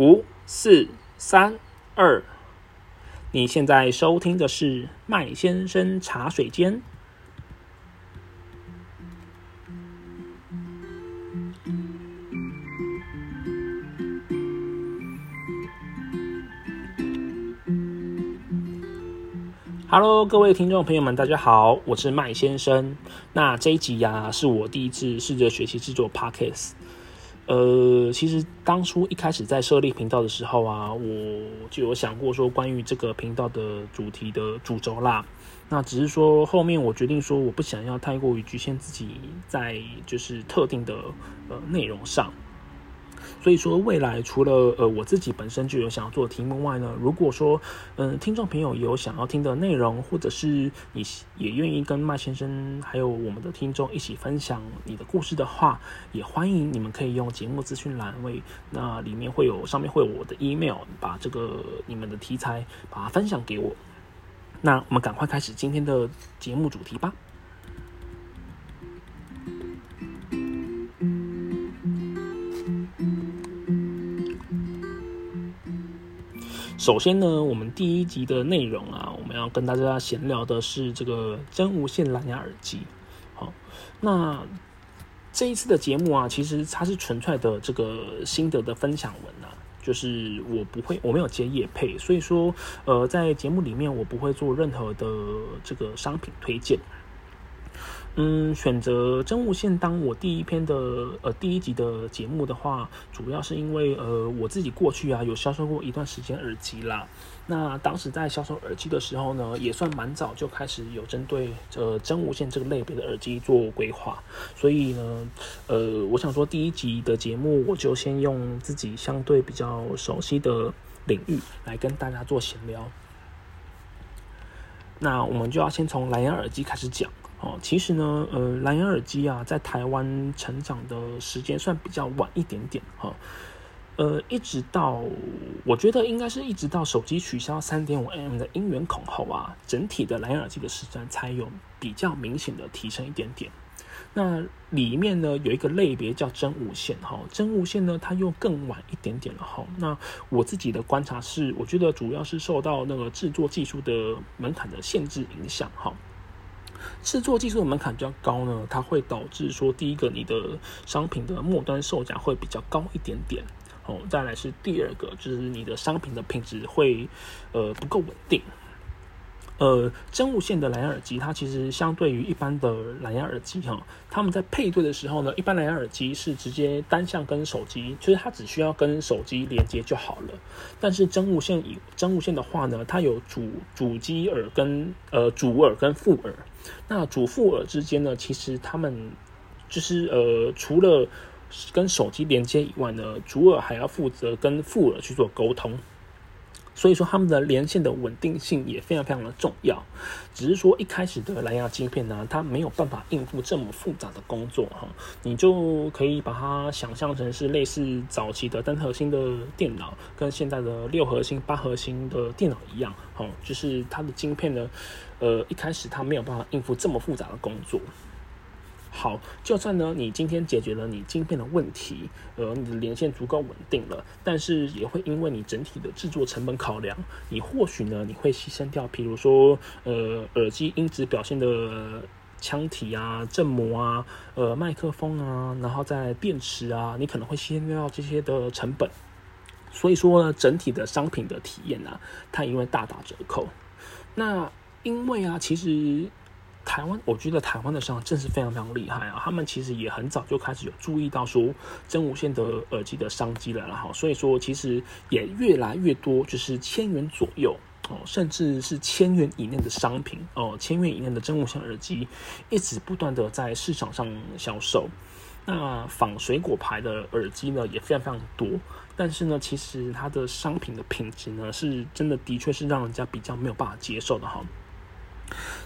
五、四、三、二，你现在收听的是麦先生茶水间。Hello，各位听众朋友们，大家好，我是麦先生。那这一集呀，是我第一次试着学习制作 Podcast。呃，其实当初一开始在设立频道的时候啊，我就有想过说关于这个频道的主题的主轴啦。那只是说后面我决定说，我不想要太过于局限自己在就是特定的呃内容上。所以说，未来除了呃我自己本身就有想要做的题目外呢，如果说嗯听众朋友有想要听的内容，或者是你也愿意跟麦先生还有我们的听众一起分享你的故事的话，也欢迎你们可以用节目资讯栏位，那里面会有上面会有我的 email，把这个你们的题材把它分享给我。那我们赶快开始今天的节目主题吧。首先呢，我们第一集的内容啊，我们要跟大家闲聊的是这个真无线蓝牙耳机。好，那这一次的节目啊，其实它是纯粹的这个心得的分享文啊，就是我不会，我没有接业配，所以说，呃，在节目里面我不会做任何的这个商品推荐。嗯，选择真无线当我第一篇的呃第一集的节目的话，主要是因为呃我自己过去啊有销售过一段时间耳机啦。那当时在销售耳机的时候呢，也算蛮早就开始有针对呃真无线这个类别的耳机做规划。所以呢，呃，我想说第一集的节目我就先用自己相对比较熟悉的领域来跟大家做闲聊。那我们就要先从蓝牙耳机开始讲。哦，其实呢，呃，蓝牙耳机啊，在台湾成长的时间算比较晚一点点哈，呃，一直到我觉得应该是一直到手机取消三点五 mm 的音源孔后啊，整体的蓝牙耳机的市场才有比较明显的提升一点点。那里面呢有一个类别叫真无线哈，真无线呢它又更晚一点点了哈。那我自己的观察是，我觉得主要是受到那个制作技术的门槛的限制影响哈。制作技术的门槛比较高呢，它会导致说，第一个，你的商品的末端售价会比较高一点点，哦，再来是第二个，就是你的商品的品质会呃不够稳定。呃，真无线的蓝牙耳机，它其实相对于一般的蓝牙耳机哈，他们在配对的时候呢，一般蓝牙耳机是直接单向跟手机，就是它只需要跟手机连接就好了。但是真无线以真无线的话呢，它有主主机耳跟呃主耳跟副耳，那主副耳之间呢，其实他们就是呃除了跟手机连接以外呢，主耳还要负责跟副耳去做沟通。所以说，他们的连线的稳定性也非常非常的重要。只是说，一开始的蓝牙晶片呢，它没有办法应付这么复杂的工作哈。你就可以把它想象成是类似早期的单核心的电脑，跟现在的六核心、八核心的电脑一样，哈，就是它的晶片呢，呃，一开始他没有办法应付这么复杂的工作。好，就算呢，你今天解决了你晶片的问题，呃，你的连线足够稳定了，但是也会因为你整体的制作成本考量，你或许呢，你会牺牲掉，比如说，呃，耳机音质表现的腔体啊、振膜啊、呃，麦克风啊，然后在电池啊，你可能会牺牲掉这些的成本。所以说呢，整体的商品的体验呢，它因为大打折扣。那因为啊，其实。台湾，我觉得台湾的商真是非常非常厉害啊！他们其实也很早就开始有注意到说真无线的耳机的商机了，然后所以说其实也越来越多，就是千元左右哦，甚至是千元以内的商品哦，千元以内的真无线耳机一直不断的在市场上销售。那仿水果牌的耳机呢，也非常非常多，但是呢，其实它的商品的品质呢，是真的的确是让人家比较没有办法接受的哈。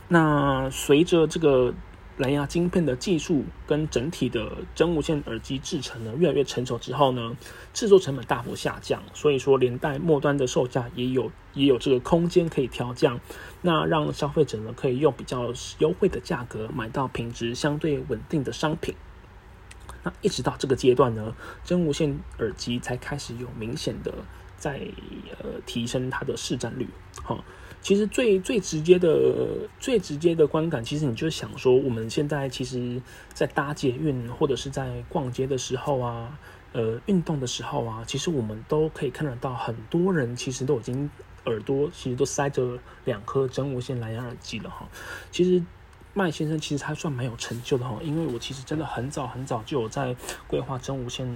那随着这个蓝牙晶片的技术跟整体的真无线耳机制成呢越来越成熟之后呢，制作成本大幅下降，所以说连带末端的售价也有也有这个空间可以调降，那让消费者呢可以用比较优惠的价格买到品质相对稳定的商品。那一直到这个阶段呢，真无线耳机才开始有明显的在呃提升它的市占率。好，其实最最直接的最直接的观感，其实你就想说，我们现在其实，在搭捷运或者是在逛街的时候啊，呃，运动的时候啊，其实我们都可以看得到，很多人其实都已经耳朵其实都塞着两颗真无线蓝牙耳机了哈。其实。麦先生其实还算蛮有成就的哈，因为我其实真的很早很早就有在规划真无线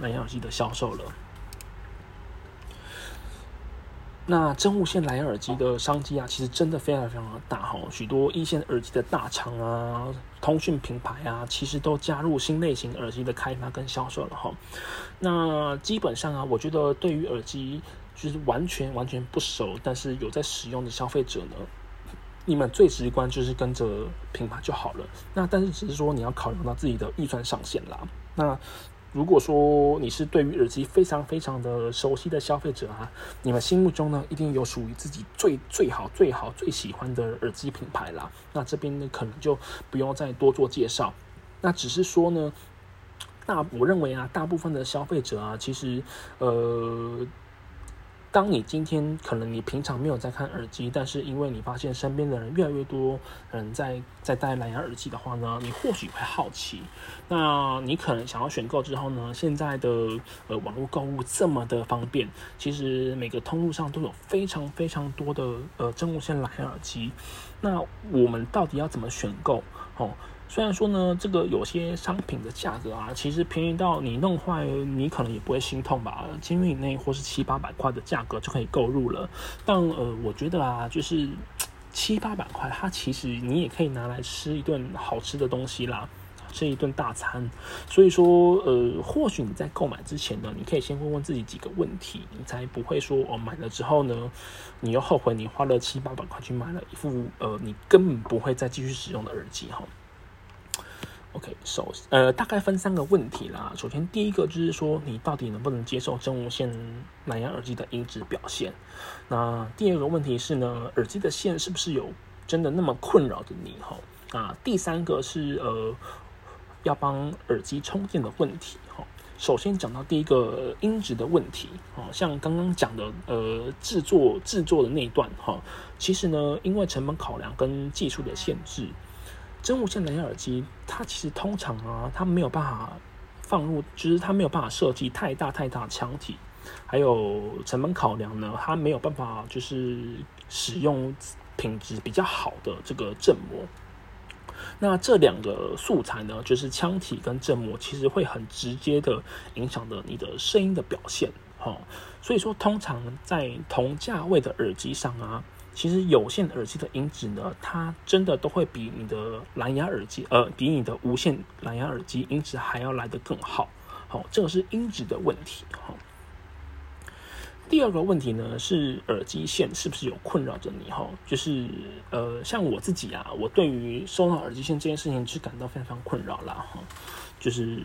蓝牙耳机的销售了。那真无线蓝牙耳机的商机啊，其实真的非常非常的大哈，许多一线耳机的大厂啊、通讯品牌啊，其实都加入新类型耳机的开发跟销售了哈。那基本上啊，我觉得对于耳机就是完全完全不熟，但是有在使用的消费者呢。你们最直观就是跟着品牌就好了。那但是只是说你要考量到自己的预算上限啦。那如果说你是对于耳机非常非常的熟悉的消费者啊，你们心目中呢一定有属于自己最最好最好最喜欢的耳机品牌啦。那这边呢可能就不用再多做介绍。那只是说呢，大我认为啊，大部分的消费者啊，其实呃。当你今天可能你平常没有在看耳机，但是因为你发现身边的人越来越多人在在戴蓝牙耳机的话呢，你或许会好奇。那你可能想要选购之后呢，现在的呃网络购物这么的方便，其实每个通路上都有非常非常多的呃真无线蓝牙耳机。那我们到底要怎么选购？哦？虽然说呢，这个有些商品的价格啊，其实便宜到你弄坏，你可能也不会心痛吧？千元以内或是七八百块的价格就可以购入了。但呃，我觉得啊，就是七八百块，它其实你也可以拿来吃一顿好吃的东西啦，吃一顿大餐。所以说，呃，或许你在购买之前呢，你可以先问问自己几个问题，你才不会说哦，买了之后呢，你又后悔你花了七八百块去买了一副呃，你根本不会再继续使用的耳机哈。OK，首呃，大概分三个问题啦。首先，第一个就是说，你到底能不能接受真无线蓝牙耳机的音质表现？那第二个问题是呢，耳机的线是不是有真的那么困扰着你？哈，啊，第三个是呃，要帮耳机充电的问题。哈，首先讲到第一个音质的问题，哦，像刚刚讲的呃，制作制作的那一段，哈，其实呢，因为成本考量跟技术的限制。真无线蓝牙耳机，它其实通常啊，它没有办法放入，就是它没有办法设计太大太大腔体，还有成本考量呢，它没有办法就是使用品质比较好的这个振膜。那这两个素材呢，就是腔体跟振膜，其实会很直接的影响的你的声音的表现，哈。所以说，通常在同价位的耳机上啊。其实有线耳机的音质呢，它真的都会比你的蓝牙耳机，呃，比你的无线蓝牙耳机音质还要来得更好。好，这个是音质的问题。哈。第二个问题呢，是耳机线是不是有困扰着你？哈，就是呃，像我自己啊，我对于收到耳机线这件事情是感到非常非常困扰啦。哈，就是。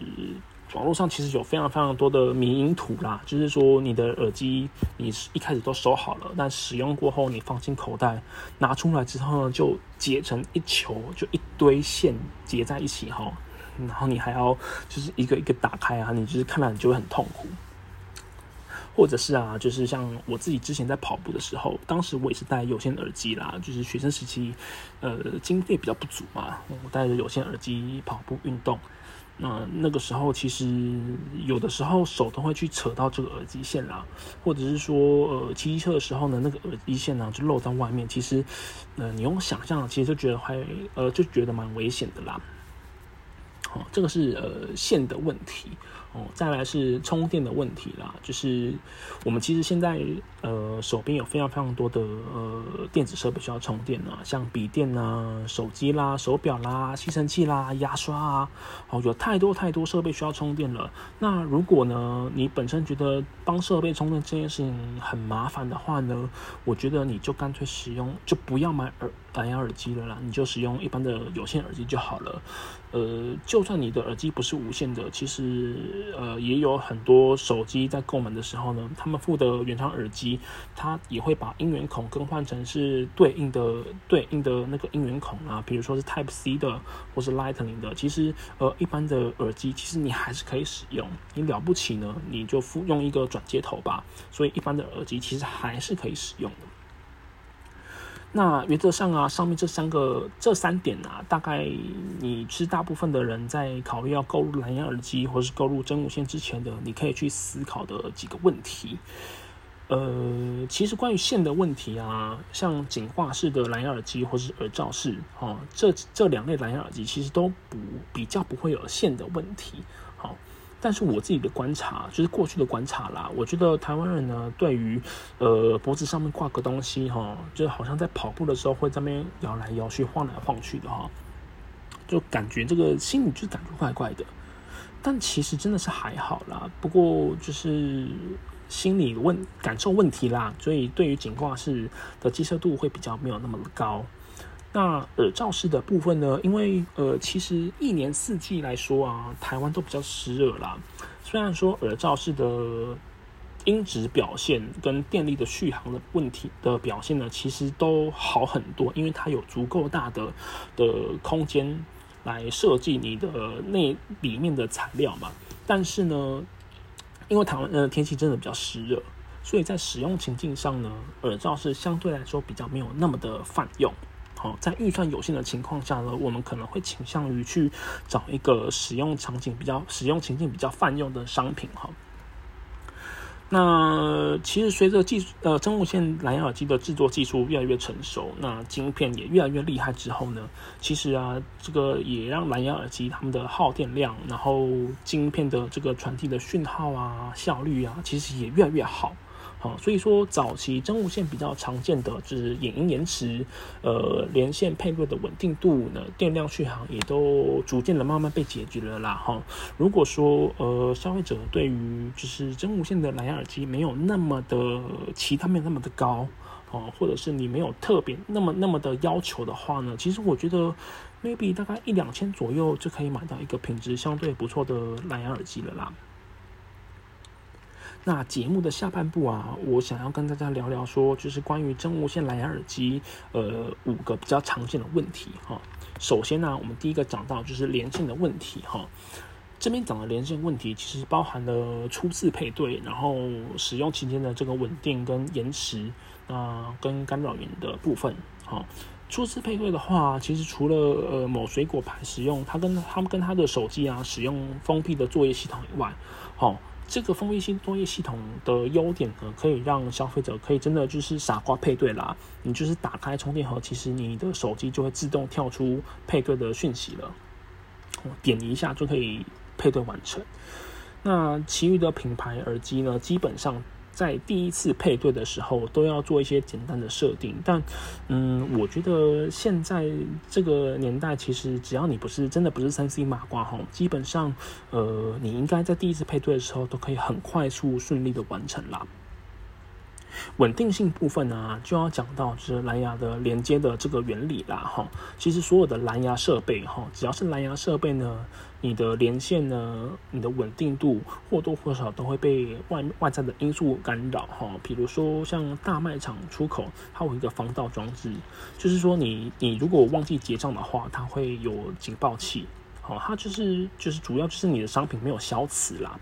网络上其实有非常非常多的迷因图啦，就是说你的耳机你一开始都收好了，但使用过后你放进口袋，拿出来之后呢，就结成一球，就一堆线结在一起哈，然后你还要就是一个一个打开啊，你就是看了你就会很痛苦。或者是啊，就是像我自己之前在跑步的时候，当时我也是戴有线耳机啦，就是学生时期，呃，经费比较不足嘛，我戴着有线耳机跑步运动。那那个时候，其实有的时候手都会去扯到这个耳机线啦，或者是说，呃，骑车的时候呢，那个耳机线呢就露在外面。其实，呃，你用想象，其实就觉得还，呃，就觉得蛮危险的啦。好，这个是呃线的问题。哦，再来是充电的问题啦，就是我们其实现在呃手边有非常非常多的呃电子设备需要充电啊，像笔电啊、手机啦、手表啦、吸尘器啦、牙刷啊，哦，有太多太多设备需要充电了。那如果呢，你本身觉得帮设备充电这件事情很麻烦的话呢，我觉得你就干脆使用，就不要买耳蓝牙耳机了啦，你就使用一般的有线耳机就好了。呃，就算你的耳机不是无线的，其实呃也有很多手机在购买的时候呢，他们附的原厂耳机，它也会把音源孔更换成是对应的对应的那个音源孔啊，比如说是 Type C 的或是 Lightning 的。其实呃一般的耳机，其实你还是可以使用。你了不起呢，你就附用一个转接头吧。所以一般的耳机其实还是可以使用的。那原则上啊，上面这三个这三点啊，大概你是大部分的人在考虑要购入蓝牙耳机或是购入真无线之前的，你可以去思考的几个问题。呃，其实关于线的问题啊，像紧化式的蓝牙耳机或是耳罩式，哦，这这两类蓝牙耳机其实都不比较不会有线的问题。但是我自己的观察，就是过去的观察啦。我觉得台湾人呢，对于呃脖子上面挂个东西哈，就好像在跑步的时候会在那边摇来摇去、晃来晃去的哈，就感觉这个心里就感觉怪怪的。但其实真的是还好啦，不过就是心理问感受问题啦，所以对于颈挂式的接受度会比较没有那么高。那耳罩式的部分呢？因为呃，其实一年四季来说啊，台湾都比较湿热啦。虽然说耳罩式的音质表现跟电力的续航的问题的表现呢，其实都好很多，因为它有足够大的的空间来设计你的那里面的材料嘛。但是呢，因为台湾呃天气真的比较湿热，所以在使用情境上呢，耳罩是相对来说比较没有那么的泛用。好，在预算有限的情况下呢，我们可能会倾向于去找一个使用场景比较、使用情境比较泛用的商品哈。那其实随着技术呃真无线蓝牙耳机的制作技术越来越成熟，那晶片也越来越厉害之后呢，其实啊，这个也让蓝牙耳机它们的耗电量，然后晶片的这个传递的讯号啊、效率啊，其实也越来越好。好，所以说早期真无线比较常见的就是影音延迟，呃，连线配对的稳定度呢，电量续航也都逐渐的慢慢被解决了啦。哈，如果说呃消费者对于就是真无线的蓝牙耳机没有那么的其他没有那么的高，哦，或者是你没有特别那么那么的要求的话呢，其实我觉得 maybe 大概一两千左右就可以买到一个品质相对不错的蓝牙耳机了啦。那节目的下半部啊，我想要跟大家聊聊说，就是关于真无线蓝牙耳机，呃，五个比较常见的问题哈。首先呢，我们第一个讲到就是连线的问题哈。这边讲的连线问题，其实包含了初次配对，然后使用期间的这个稳定跟延迟，那跟干扰源的部分哈。初次配对的话，其实除了呃某水果牌使用，它跟他们跟他的手机啊使用封闭的作业系统以外，好。这个封闭性作业系统的优点呢，可以让消费者可以真的就是傻瓜配对啦。你就是打开充电盒，其实你的手机就会自动跳出配对的讯息了，我点一下就可以配对完成。那其余的品牌耳机呢，基本上。在第一次配对的时候，都要做一些简单的设定。但，嗯，我觉得现在这个年代，其实只要你不是真的不是三 C 马瓜哈，基本上，呃，你应该在第一次配对的时候，都可以很快速顺利的完成了。稳定性部分呢，就要讲到就是蓝牙的连接的这个原理啦，哈。其实所有的蓝牙设备，哈，只要是蓝牙设备呢，你的连线呢，你的稳定度或多或少都会被外外在的因素干扰，哈。比如说像大卖场出口，它有一个防盗装置，就是说你你如果忘记结账的话，它会有警报器，好，它就是就是主要就是你的商品没有消磁啦。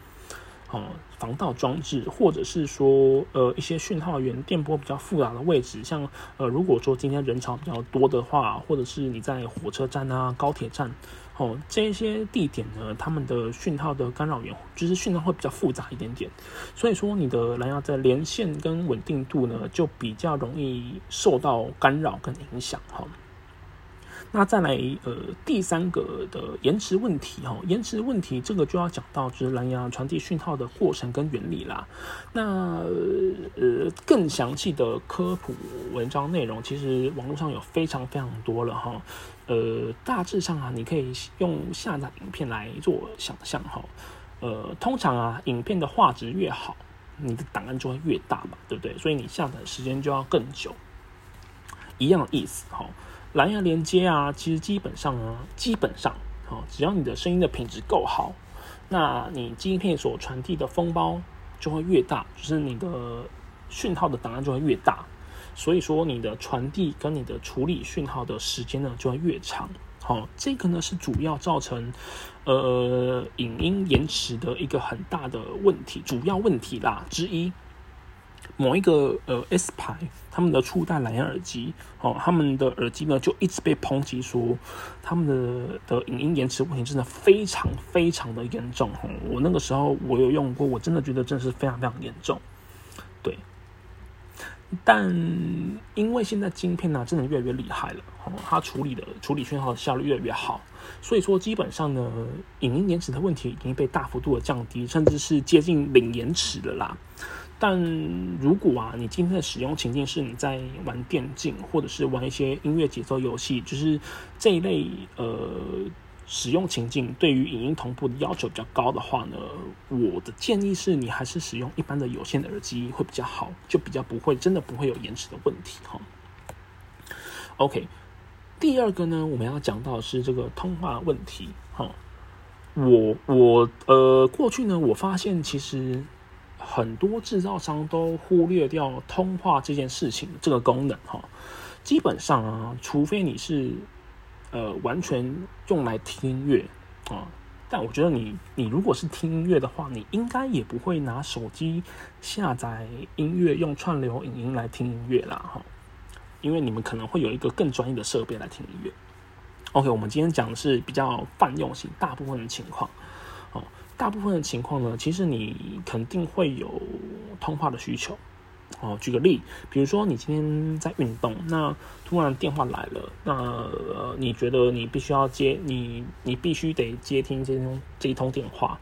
哦，防盗装置，或者是说，呃，一些讯号源电波比较复杂的位置，像，呃，如果说今天人潮比较多的话，或者是你在火车站啊、高铁站，哦，这些地点呢，他们的讯号的干扰源，就是讯号会比较复杂一点点，所以说你的蓝牙在连线跟稳定度呢，就比较容易受到干扰跟影响，哈。那再来，呃，第三个的延迟问题哈，延迟问题这个就要讲到就是蓝牙传递讯号的过程跟原理啦。那呃，更详细的科普文章内容，其实网络上有非常非常多了哈。呃，大致上啊，你可以用下载影片来做想象哈。呃，通常啊，影片的画质越好，你的档案就会越大嘛，对不对？所以你下载时间就要更久，一样的意思哈。蓝牙连接啊，其实基本上啊，基本上，哦，只要你的声音的品质够好，那你晶片所传递的封包就会越大，就是你的讯号的档案就会越大，所以说你的传递跟你的处理讯号的时间呢就会越长。好，这个呢是主要造成呃影音延迟的一个很大的问题，主要问题啦之一。某一个呃 S 牌，他们的初代蓝牙耳机，哦，他们的耳机呢就一直被抨击说，他们的的影音延迟问题真的非常非常的严重。哦，我那个时候我有用过，我真的觉得真的是非常非常严重。对，但因为现在晶片呢真的越来越厉害了，哦，它处理的处理讯号的效率越来越好，所以说基本上呢，影音延迟的问题已经被大幅度的降低，甚至是接近零延迟了啦。但如果啊，你今天的使用情境是你在玩电竞，或者是玩一些音乐节奏游戏，就是这一类呃使用情境，对于影音同步的要求比较高的话呢，我的建议是你还是使用一般的有线的耳机会比较好，就比较不会真的不会有延迟的问题哈。OK，第二个呢，我们要讲到是这个通话问题哈。我我呃过去呢，我发现其实。很多制造商都忽略掉通话这件事情这个功能哈，基本上啊，除非你是呃完全用来听音乐啊，但我觉得你你如果是听音乐的话，你应该也不会拿手机下载音乐用串流影音来听音乐啦哈，因为你们可能会有一个更专业的设备来听音乐。OK，我们今天讲的是比较泛用性，大部分的情况。大部分的情况呢，其实你肯定会有通话的需求。哦，举个例，比如说你今天在运动，那突然电话来了，那，你觉得你必须要接，你你必须得接听这通这一通电话。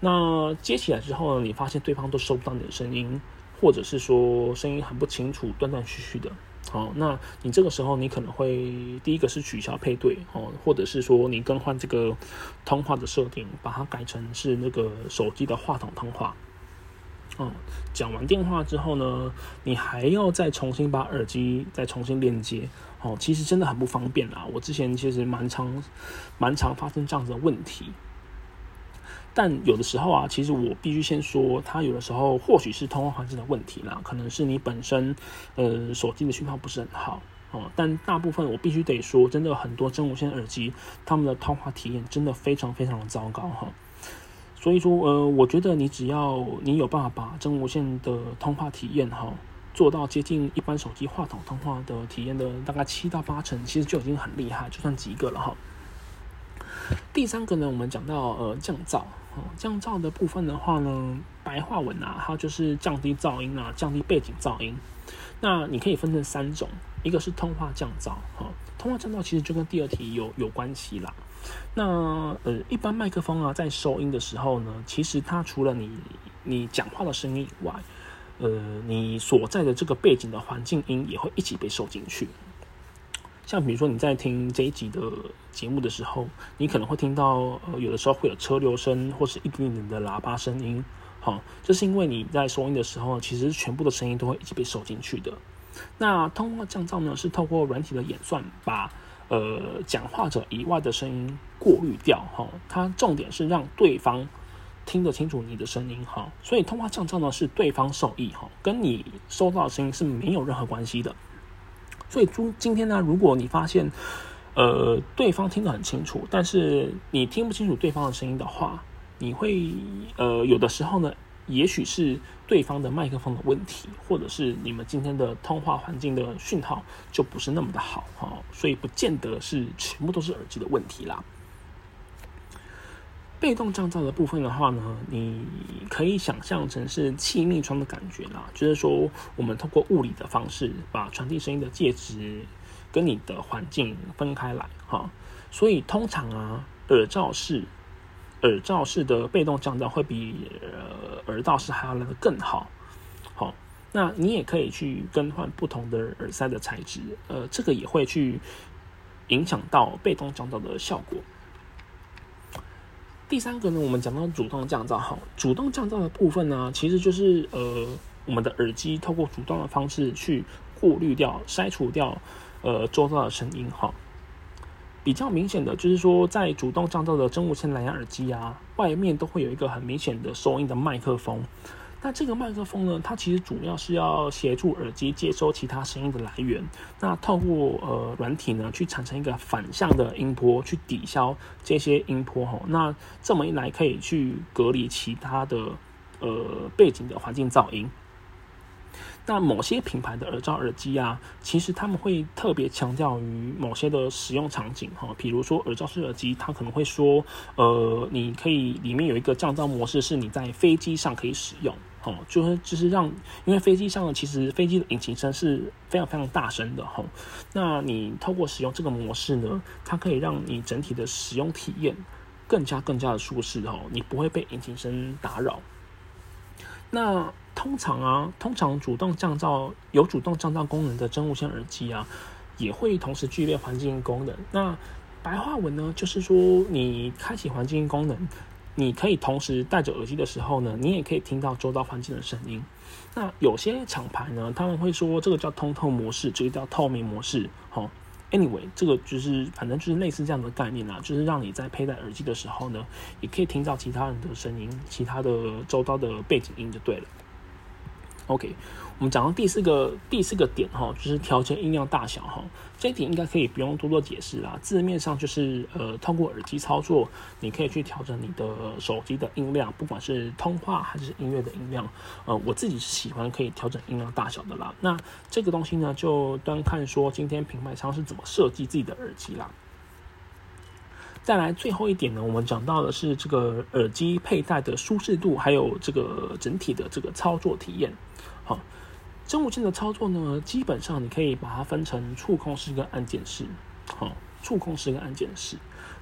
那接起来之后呢，你发现对方都收不到你的声音，或者是说声音很不清楚，断断续续的。好，那你这个时候你可能会第一个是取消配对哦，或者是说你更换这个通话的设定，把它改成是那个手机的话筒通话。哦，讲完电话之后呢，你还要再重新把耳机再重新链接。哦，其实真的很不方便啦。我之前其实蛮常蛮常发生这样子的问题。但有的时候啊，其实我必须先说，它有的时候或许是通话环境的问题啦，可能是你本身呃手机的讯号不是很好哦。但大部分我必须得说，真的很多真无线耳机，他们的通话体验真的非常非常的糟糕哈。所以说呃，我觉得你只要你有办法把真无线的通话体验哈做到接近一般手机话筒通话的体验的大概七到八成，其实就已经很厉害，就算及格了哈。第三个呢，我们讲到呃降噪。降噪的部分的话呢，白话文啊，它就是降低噪音啊，降低背景噪音。那你可以分成三种，一个是通话降噪，哈，通话降噪其实就跟第二题有有关系啦。那呃，一般麦克风啊，在收音的时候呢，其实它除了你你讲话的声音以外，呃，你所在的这个背景的环境音也会一起被收进去。像比如说你在听这一集的节目的时候，你可能会听到呃有的时候会有车流声或是一点点的喇叭声音，好，这是因为你在收音的时候，其实全部的声音都会一起被收进去的。那通话降噪呢，是透过软体的演算，把呃讲话者以外的声音过滤掉，哈，它重点是让对方听得清楚你的声音，哈，所以通话降噪呢是对方受益，哈，跟你收到的声音是没有任何关系的。所以今今天呢，如果你发现，呃，对方听得很清楚，但是你听不清楚对方的声音的话，你会呃有的时候呢，也许是对方的麦克风的问题，或者是你们今天的通话环境的讯号就不是那么的好哈，所以不见得是全部都是耳机的问题啦。被动降噪的部分的话呢，你可以想象成是气密窗的感觉啦，就是说我们通过物理的方式把传递声音的介质跟你的环境分开来哈，所以通常啊耳罩式耳罩式的被动降噪会比呃耳道式还要来的更好，好，那你也可以去更换不同的耳塞的材质，呃，这个也会去影响到被动降噪的效果。第三个呢，我们讲到主动降噪，哈，主动降噪的部分呢，其实就是呃，我们的耳机透过主动的方式去过滤掉、筛除掉呃周遭的声音哈。比较明显的就是说，在主动降噪的真无线蓝牙耳机啊，外面都会有一个很明显的收音的麦克风。那这个麦克风呢，它其实主要是要协助耳机接收其他声音的来源。那透过呃软体呢，去产生一个反向的音波，去抵消这些音波哈。那这么一来，可以去隔离其他的呃背景的环境噪音。那某些品牌的耳罩耳机啊，其实他们会特别强调于某些的使用场景哈，比如说耳罩式耳机，它可能会说，呃，你可以里面有一个降噪模式，是你在飞机上可以使用，哦，就是就是让，因为飞机上，其实飞机的引擎声是非常非常大声的哈，那你透过使用这个模式呢，它可以让你整体的使用体验更加更加的舒适哦，你不会被引擎声打扰。那通常啊，通常主动降噪有主动降噪功能的真无线耳机啊，也会同时具备环境音功能。那白话文呢，就是说你开启环境音功能，你可以同时戴着耳机的时候呢，你也可以听到周遭环境的声音。那有些厂牌呢，他们会说这个叫通透模式，这个叫透明模式。好，anyway，这个就是反正就是类似这样的概念啦，就是让你在佩戴耳机的时候呢，也可以听到其他人的声音，其他的周遭的背景音就对了。OK，我们讲到第四个第四个点哈，就是调节音量大小哈，这一点应该可以不用多多解释啦。字面上就是呃，通过耳机操作，你可以去调整你的手机的音量，不管是通话还是音乐的音量。呃，我自己是喜欢可以调整音量大小的啦。那这个东西呢，就端看说今天品牌商是怎么设计自己的耳机啦。再来最后一点呢，我们讲到的是这个耳机佩戴的舒适度，还有这个整体的这个操作体验。好，真无线的操作呢，基本上你可以把它分成触控式跟按键式。好，触控式跟按键式。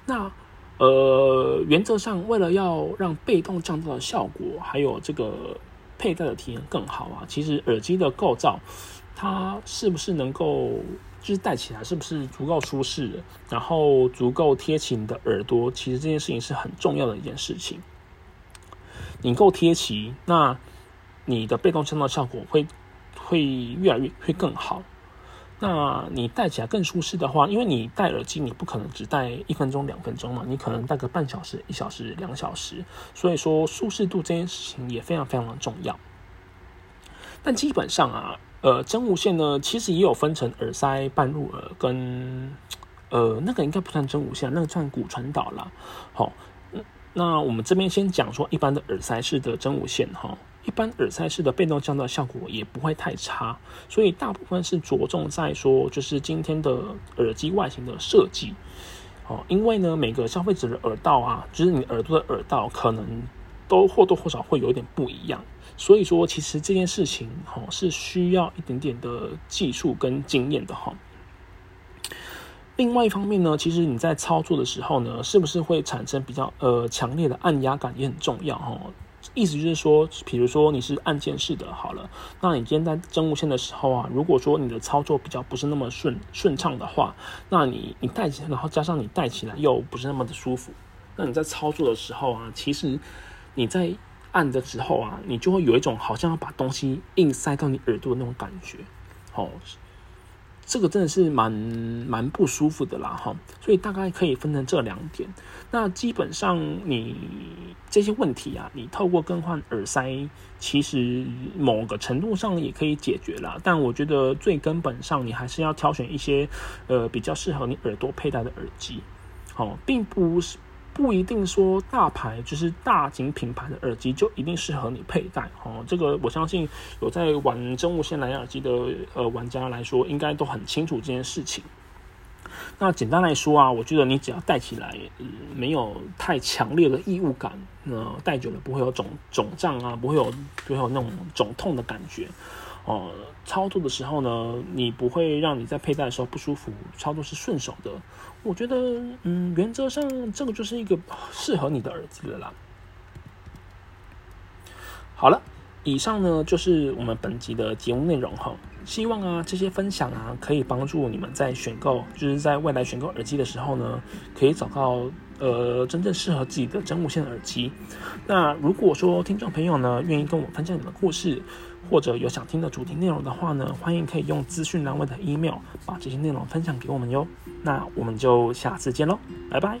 那呃，原则上为了要让被动降噪的效果，还有这个佩戴的体验更好啊，其实耳机的构造，它是不是能够就是戴起来是不是足够舒适，然后足够贴起你的耳朵，其实这件事情是很重要的一件事情。你够贴齐，那。你的被动降噪效果会会越来越会更好。那你戴起来更舒适的话，因为你戴耳机，你不可能只戴一分钟、两分钟嘛，你可能戴个半小时、一小时、两小时。所以说，舒适度这件事情也非常非常的重要。但基本上啊，呃，真无线呢，其实也有分成耳塞、半入耳跟呃，那个应该不算真无线，那个算骨传导啦。好，那我们这边先讲说一般的耳塞式的真无线哈。一般耳塞式的被动降噪效果也不会太差，所以大部分是着重在说，就是今天的耳机外形的设计，哦，因为呢，每个消费者的耳道啊，就是你耳朵的耳道，可能都或多或少会有一点不一样，所以说，其实这件事情，哦，是需要一点点的技术跟经验的，哈。另外一方面呢，其实你在操作的时候呢，是不是会产生比较呃强烈的按压感，也很重要，哈。意思就是说，比如说你是按键式的，好了，那你今天在真无线的时候啊，如果说你的操作比较不是那么顺顺畅的话，那你你戴起，然后加上你戴起来又不是那么的舒服，那你在操作的时候啊，其实你在按的时候啊，你就会有一种好像要把东西硬塞到你耳朵的那种感觉，哦。这个真的是蛮蛮不舒服的啦，哈，所以大概可以分成这两点。那基本上你这些问题啊，你透过更换耳塞，其实某个程度上也可以解决了。但我觉得最根本上，你还是要挑选一些呃比较适合你耳朵佩戴的耳机，好，并不是。不一定说大牌就是大型品牌的耳机就一定适合你佩戴哦。这个我相信有在玩真无线蓝牙耳机的呃玩家来说，应该都很清楚这件事情。那简单来说啊，我觉得你只要戴起来没有太强烈的异物感，那戴久了不会有肿肿胀啊，不会有不会有那种肿痛的感觉。哦，操作的时候呢，你不会让你在佩戴的时候不舒服，操作是顺手的。我觉得，嗯，原则上这个就是一个适合你的耳机了啦。好了，以上呢就是我们本集的节目内容哈。希望啊这些分享啊可以帮助你们在选购，就是在未来选购耳机的时候呢，可以找到呃真正适合自己的真无线耳机。那如果说听众朋友呢愿意跟我分享你的故事，或者有想听的主题内容的话呢，欢迎可以用资讯栏位的 email 把这些内容分享给我们哟。那我们就下次见喽，拜拜。